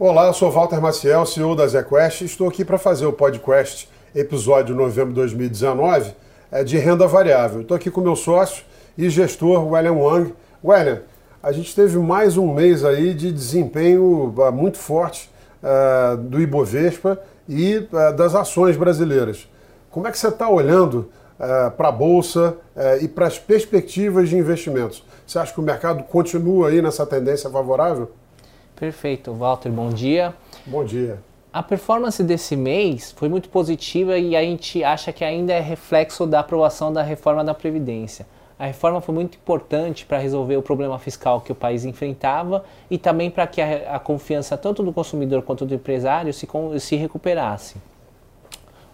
Olá, eu sou Walter Maciel, CEO da ZQuest, e estou aqui para fazer o podcast, episódio novembro de 2019, é, de renda variável. Estou aqui com meu sócio e gestor, William Wang. William, a gente teve mais um mês aí de desempenho uh, muito forte uh, do Ibovespa e uh, das ações brasileiras. Como é que você está olhando para a Bolsa e para as perspectivas de investimentos? Você acha que o mercado continua aí nessa tendência favorável? Perfeito, Walter, bom dia. Bom dia. A performance desse mês foi muito positiva e a gente acha que ainda é reflexo da aprovação da reforma da Previdência. A reforma foi muito importante para resolver o problema fiscal que o país enfrentava e também para que a, a, confiança tanto do consumidor quanto do empresário se, se recuperasse.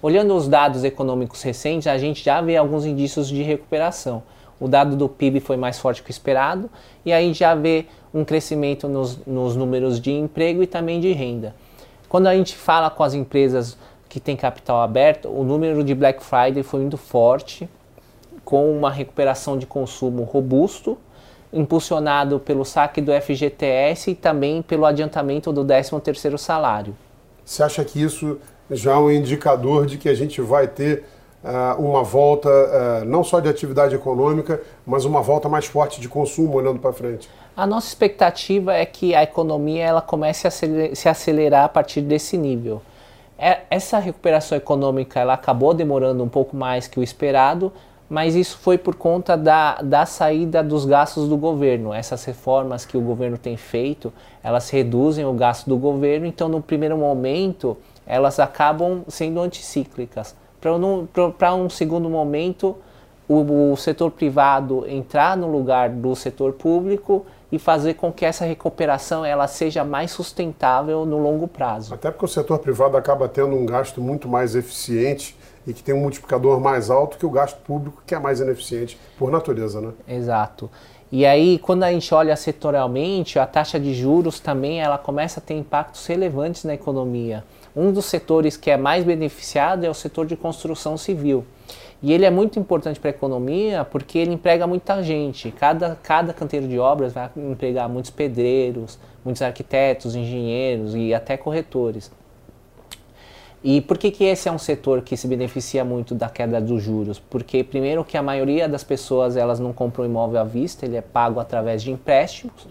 Olhando os dados econômicos recentes, a gente já vê alguns indícios de recuperação. O dado do PIB foi mais forte que o esperado e aí já vê um crescimento nos, nos números de emprego e também de renda. Quando a gente fala com as empresas que têm capital aberto, o número de Black Friday foi muito forte, com uma recuperação de consumo robusto, impulsionado pelo saque do FGTS e também pelo adiantamento do 13º salário. Você acha que isso já é um indicador de que a gente vai ter uma volta uh, não só de atividade econômica, mas uma volta mais forte de consumo olhando para frente? A nossa expectativa é que a economia ela comece a se acelerar a partir desse nível. É, essa recuperação econômica ela acabou demorando um pouco mais que o esperado, mas isso foi por conta da, da saída dos gastos do governo. Essas reformas que o governo tem feito, elas reduzem o gasto do governo, então no primeiro momento elas acabam sendo anticíclicas. Para um segundo momento, o, o setor privado entrar no lugar do setor público e fazer com que essa recuperação ela seja mais sustentável no longo prazo. Até porque o setor privado acaba tendo um gasto muito mais eficiente e que tem um multiplicador mais alto que o gasto público, que é mais ineficiente por natureza, né? Exato. E aí, quando a gente olha setorialmente, a taxa de juros também ela começa a ter impactos relevantes na economia. Um dos setores que é mais beneficiado é o setor de construção civil. E ele é muito importante para a economia porque ele emprega muita gente. Cada, cada canteiro de obras vai empregar muitos pedreiros, muitos arquitetos, engenheiros e até corretores. E por que, que esse é um setor que se beneficia muito da queda dos juros? Porque primeiro que a maioria das pessoas elas não compram imóvel à vista, ele é pago através de empréstimos.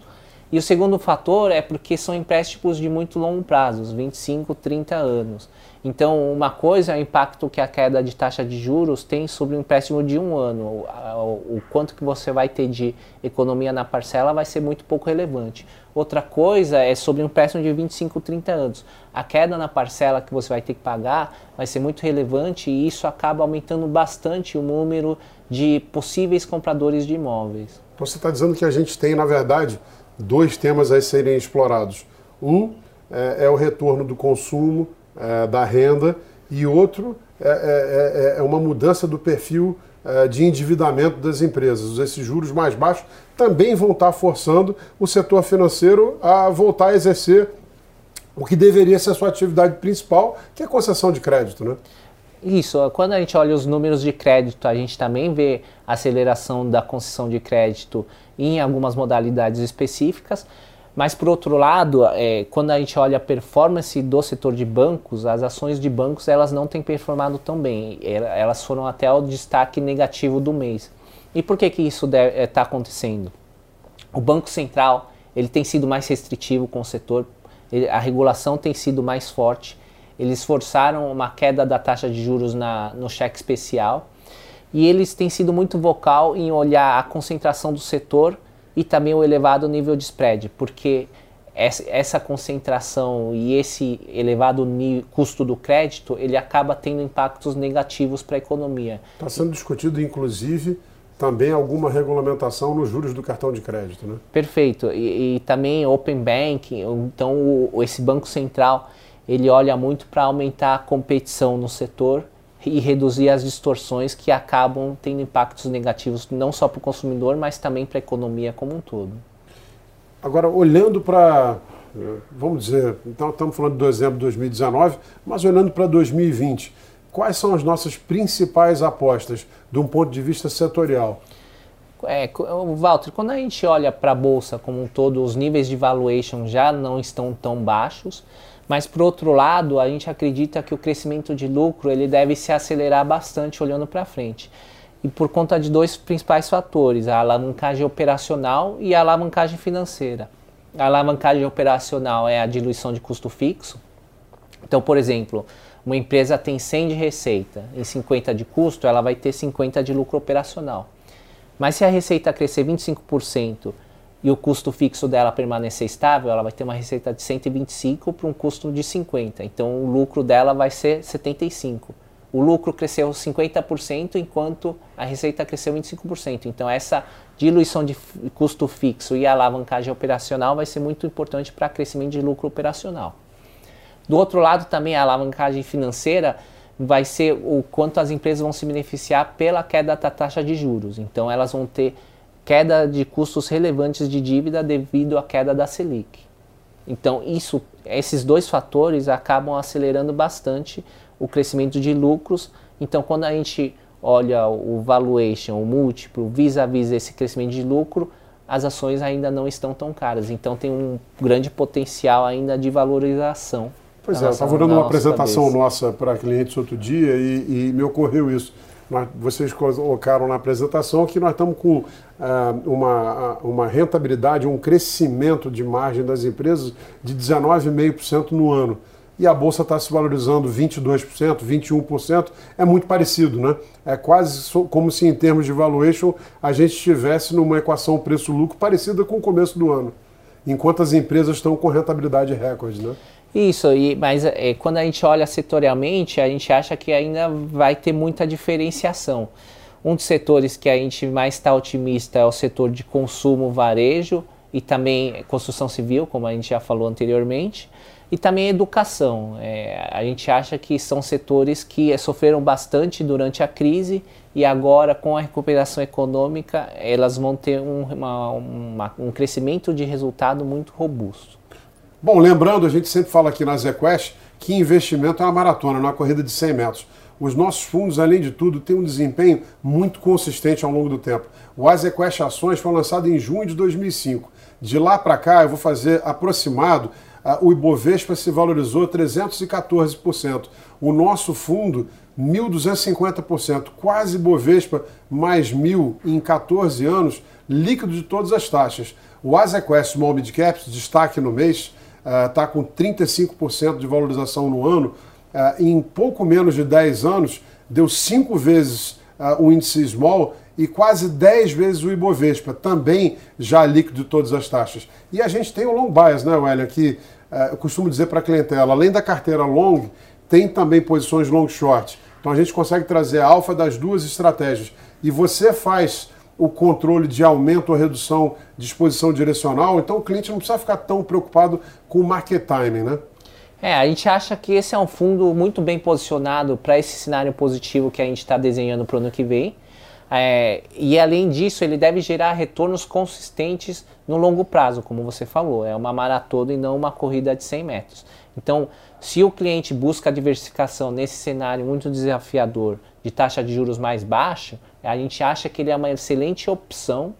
E o segundo fator é porque são empréstimos de muito longo prazo, 25, 30 anos. Então, uma coisa é o impacto que a queda de taxa de juros tem sobre o empréstimo de um ano. O, quanto que você vai ter de economia na parcela vai ser muito pouco relevante. Outra coisa é sobre um empréstimo de 25, 30 anos. A queda na parcela que você vai ter que pagar vai ser muito relevante e isso acaba aumentando bastante o número de possíveis compradores de imóveis. Você está dizendo que a gente tem, na verdade, dois temas a serem explorados. Um é, é o retorno do consumo é, da renda e outro é, é, é, é uma mudança do perfil é, de endividamento das empresas. Esses juros mais baixos também vão estar forçando o setor financeiro a voltar a exercer o que deveria ser a sua atividade principal, que é a concessão de crédito, né? Isso, quando a gente olha os números de crédito, a gente também vê aceleração da concessão de crédito em algumas modalidades específicas, mas, por outro lado, é, quando a gente olha a performance do setor de bancos, as ações de bancos elas não têm performado tão bem. Elas foram até o destaque negativo do mês. E por que, que isso está tá acontecendo? O Banco Central ele tem sido mais restritivo com o setor, ele, a regulação tem sido mais forte. Eles forçaram uma queda da taxa de juros na, no cheque especial e eles têm sido muito vocal em olhar a concentração do setor e também o elevado nível de spread, porque essa concentração e esse elevado custo do crédito, ele acaba tendo impactos negativos para a economia. Está sendo discutido, inclusive, também alguma regulamentação nos juros do cartão de crédito, né? Perfeito. E, e também Open Banking, então o, esse Banco Central, ele olha muito para aumentar a competição no setor e reduzir as distorções que acabam tendo impactos negativos não só para o consumidor, mas também para a economia como um todo. Agora, olhando para, vamos dizer, então estamos falando do exemplo de 2019, mas olhando para 2020, quais são as nossas principais apostas de um ponto de vista setorial? É, Walter, quando a gente olha para a bolsa como um todo, os níveis de valuation já não estão tão baixos, mas por outro lado, a gente acredita que o crescimento de lucro ele deve se acelerar bastante olhando para frente. E por conta de dois principais fatores, a alavancagem operacional e a alavancagem financeira. A alavancagem operacional é a diluição de custo fixo. Então, por exemplo, uma empresa tem 100 de receita e 50 de custo, ela vai ter 50 de lucro operacional. Mas se a receita crescer 25% e o custo fixo dela permanecer estável, ela vai ter uma receita de 125 para um custo de 50. Então o lucro dela vai ser 75. O lucro cresceu 50% enquanto a receita cresceu 25%. Então essa diluição de custo fixo e alavancagem operacional vai ser muito importante para crescimento de lucro operacional. Do outro lado também a alavancagem financeira vai ser o quanto as empresas vão se beneficiar pela queda da taxa de juros. Então elas vão ter queda de custos relevantes de dívida devido à queda da Selic. Então isso, esses dois fatores acabam acelerando bastante o crescimento de lucros. Então quando a gente olha o valuation, o múltiplo, vis-a-vis -vis esse crescimento de lucro, as ações ainda não estão tão caras. Então tem um grande potencial ainda de valorização Pois é, eu estava dando uma apresentação cabeça. nossa para clientes outro dia e, e, me ocorreu isso. Vocês colocaram na apresentação que nós estamos com uh, uma, uma rentabilidade, um crescimento de margem das empresas de 19,5% no ano. E a Bolsa está se valorizando 22%, 21%, é muito parecido, né? É quase como se em termos de valuation a gente estivesse numa equação preço-lucro parecida com o começo do ano. Enquanto as empresas estão com rentabilidade recorde, né? Isso, e, mas é, quando a gente olha setorialmente, a gente acha que ainda vai ter muita diferenciação. Um dos setores que a gente mais está otimista é o setor de consumo, varejo e também construção civil, como a gente já falou anteriormente, e também educação. É, a gente acha que são setores que sofreram bastante durante a crise e agora, com a recuperação econômica, elas vão ter um, uma, uma, um crescimento de resultado muito robusto. Bom, lembrando, a gente sempre fala aqui na ZQuest que investimento é uma maratona, não é uma corrida de 100 metros. Os nossos fundos, além de tudo, têm um desempenho muito consistente ao longo do tempo. O Azequest Ações foi lançado em junho de 2005. De lá para cá, eu vou fazer aproximado, o Ibovespa se valorizou 314%. O nosso fundo, 1.250%. Quase Ibovespa mais 1.000 em 14 anos, líquido de todas as taxas. O Azequest Small Mid Caps, destaque no mês, está uh, com 35% de valorização no ano, uh, em pouco menos de 10 anos, deu cinco vezes uh, o índice small e quase 10 vezes o Ibovespa, também já líquido de todas as taxas. E a gente tem o long bias, né, Wellington, que eu costumo dizer para a clientela, além da carteira long, tem também posições long short. Então a gente consegue trazer a alfa das duas estratégias. E você faz o controle de aumento ou redução de exposição direcional, então o cliente não precisa ficar tão preocupado com o market timing, né? É, a gente acha que esse é um fundo muito bem posicionado para esse cenário positivo que a gente está desenhando para o ano que vem. É, e além disso, ele deve gerar retornos consistentes no longo prazo, como você falou. É uma maratona e não uma corrida de 100 metros. Então, se o cliente busca diversificação nesse cenário muito desafiador de taxa de juros mais baixa, a gente acha que ele é uma excelente opção,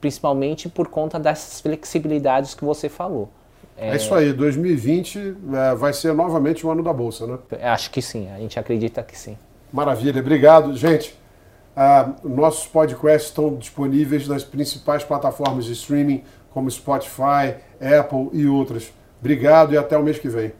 principalmente por conta dessas flexibilidades que você falou. É, é isso aí, 2020 é, vai ser novamente o ano da Bolsa, né? Acho que sim, a gente acredita que sim. Maravilha, obrigado. Gente, uh, nossos podcasts estão disponíveis nas principais plataformas de streaming, como Spotify, Apple e outras. Obrigado e até o mês que vem.